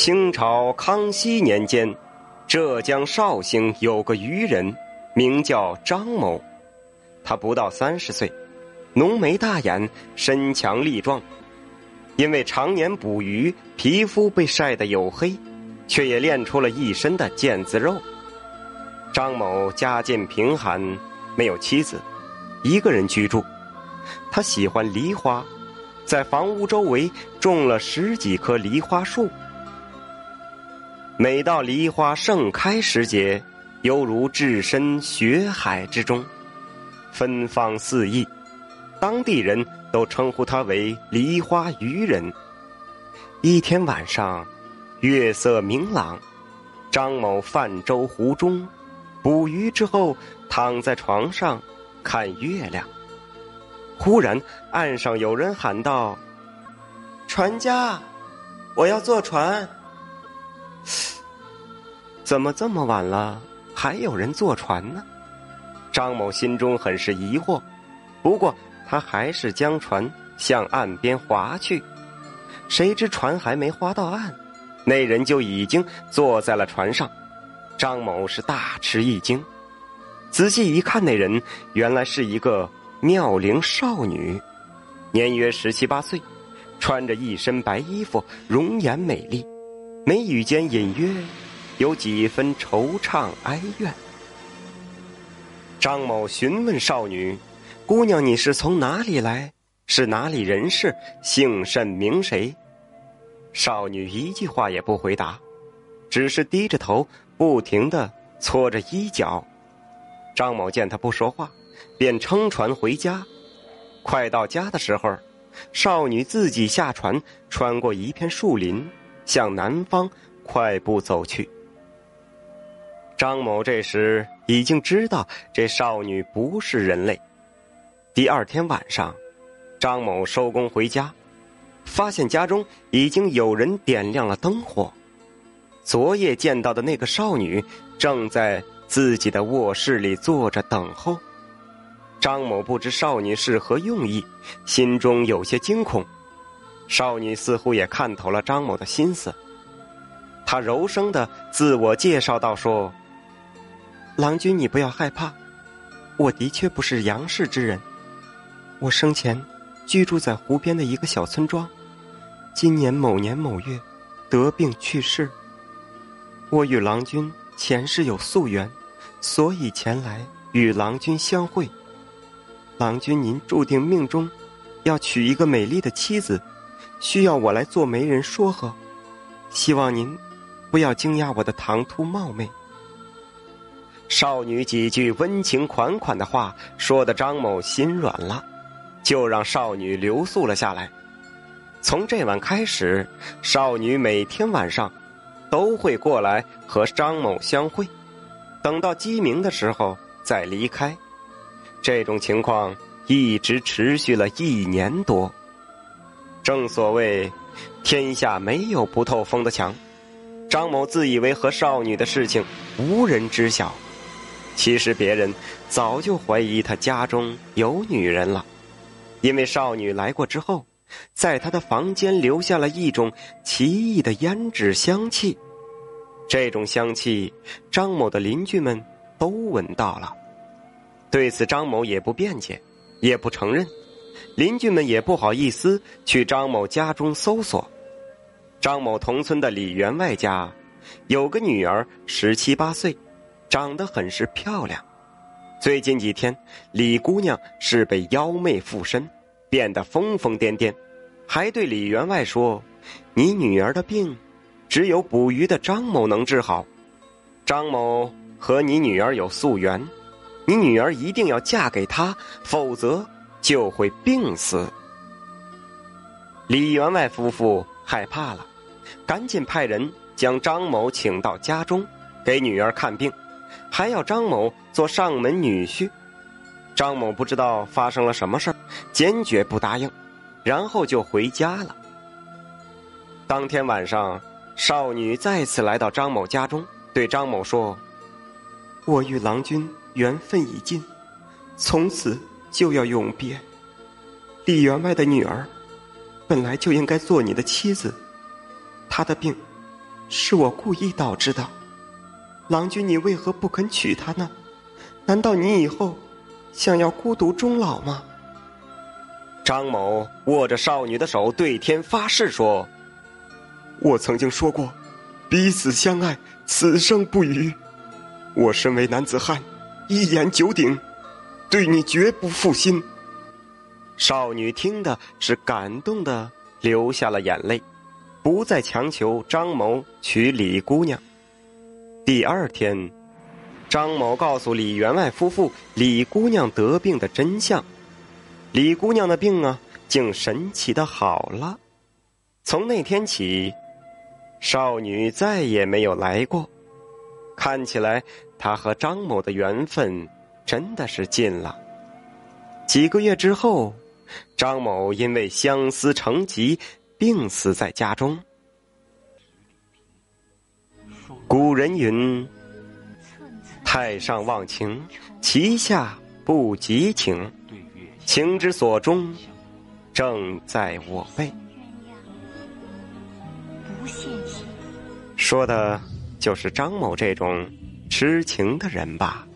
清朝康熙年间，浙江绍兴有个渔人，名叫张某。他不到三十岁，浓眉大眼，身强力壮。因为常年捕鱼，皮肤被晒得黝黑，却也练出了一身的腱子肉。张某家境贫寒，没有妻子，一个人居住。他喜欢梨花，在房屋周围种了十几棵梨花树。每到梨花盛开时节，犹如置身雪海之中，芬芳四溢。当地人都称呼他为“梨花渔人”。一天晚上，月色明朗，张某泛舟湖中，捕鱼之后躺在床上看月亮。忽然，岸上有人喊道：“船家，我要坐船。”怎么这么晚了，还有人坐船呢？张某心中很是疑惑，不过他还是将船向岸边划去。谁知船还没划到岸，那人就已经坐在了船上。张某是大吃一惊，仔细一看，那人原来是一个妙龄少女，年约十七八岁，穿着一身白衣服，容颜美丽，眉宇间隐约。有几分惆怅哀怨。张某询问少女：“姑娘，你是从哪里来？是哪里人士？姓甚名谁？”少女一句话也不回答，只是低着头，不停的搓着衣角。张某见她不说话，便撑船回家。快到家的时候，少女自己下船，穿过一片树林，向南方快步走去。张某这时已经知道这少女不是人类。第二天晚上，张某收工回家，发现家中已经有人点亮了灯火。昨夜见到的那个少女正在自己的卧室里坐着等候。张某不知少女是何用意，心中有些惊恐。少女似乎也看透了张某的心思，她柔声的自我介绍道：“说。”郎君，你不要害怕，我的确不是杨氏之人。我生前居住在湖边的一个小村庄，今年某年某月得病去世。我与郎君前世有宿缘，所以前来与郎君相会。郎君，您注定命中要娶一个美丽的妻子，需要我来做媒人说和。希望您不要惊讶我的唐突冒昧。少女几句温情款款的话，说的张某心软了，就让少女留宿了下来。从这晚开始，少女每天晚上都会过来和张某相会，等到鸡鸣的时候再离开。这种情况一直持续了一年多。正所谓，天下没有不透风的墙。张某自以为和少女的事情无人知晓。其实别人早就怀疑他家中有女人了，因为少女来过之后，在他的房间留下了一种奇异的胭脂香气。这种香气，张某的邻居们都闻到了。对此，张某也不辩解，也不承认，邻居们也不好意思去张某家中搜索。张某同村的李员外家有个女儿，十七八岁。长得很是漂亮，最近几天，李姑娘是被妖媚附身，变得疯疯癫癫，还对李员外说：“你女儿的病，只有捕鱼的张某能治好。张某和你女儿有宿缘，你女儿一定要嫁给他，否则就会病死。”李员外夫妇害怕了，赶紧派人将张某请到家中，给女儿看病。还要张某做上门女婿，张某不知道发生了什么事坚决不答应，然后就回家了。当天晚上，少女再次来到张某家中，对张某说：“我与郎君缘分已尽，从此就要永别。李员外的女儿，本来就应该做你的妻子，她的病，是我故意导致的。郎君，你为何不肯娶她呢？难道你以后想要孤独终老吗？张某握着少女的手，对天发誓说：“我曾经说过，彼此相爱，此生不渝。我身为男子汉，一言九鼎，对你绝不负心。”少女听的是感动的流下了眼泪，不再强求张某娶李姑娘。第二天，张某告诉李员外夫妇李姑娘得病的真相，李姑娘的病啊，竟神奇的好了。从那天起，少女再也没有来过。看起来，她和张某的缘分真的是尽了。几个月之后。张某因为相思成疾，病死在家中。古人云：“太上忘情，其下不及情。情之所钟，正在我辈。”说的就是张某这种痴情的人吧。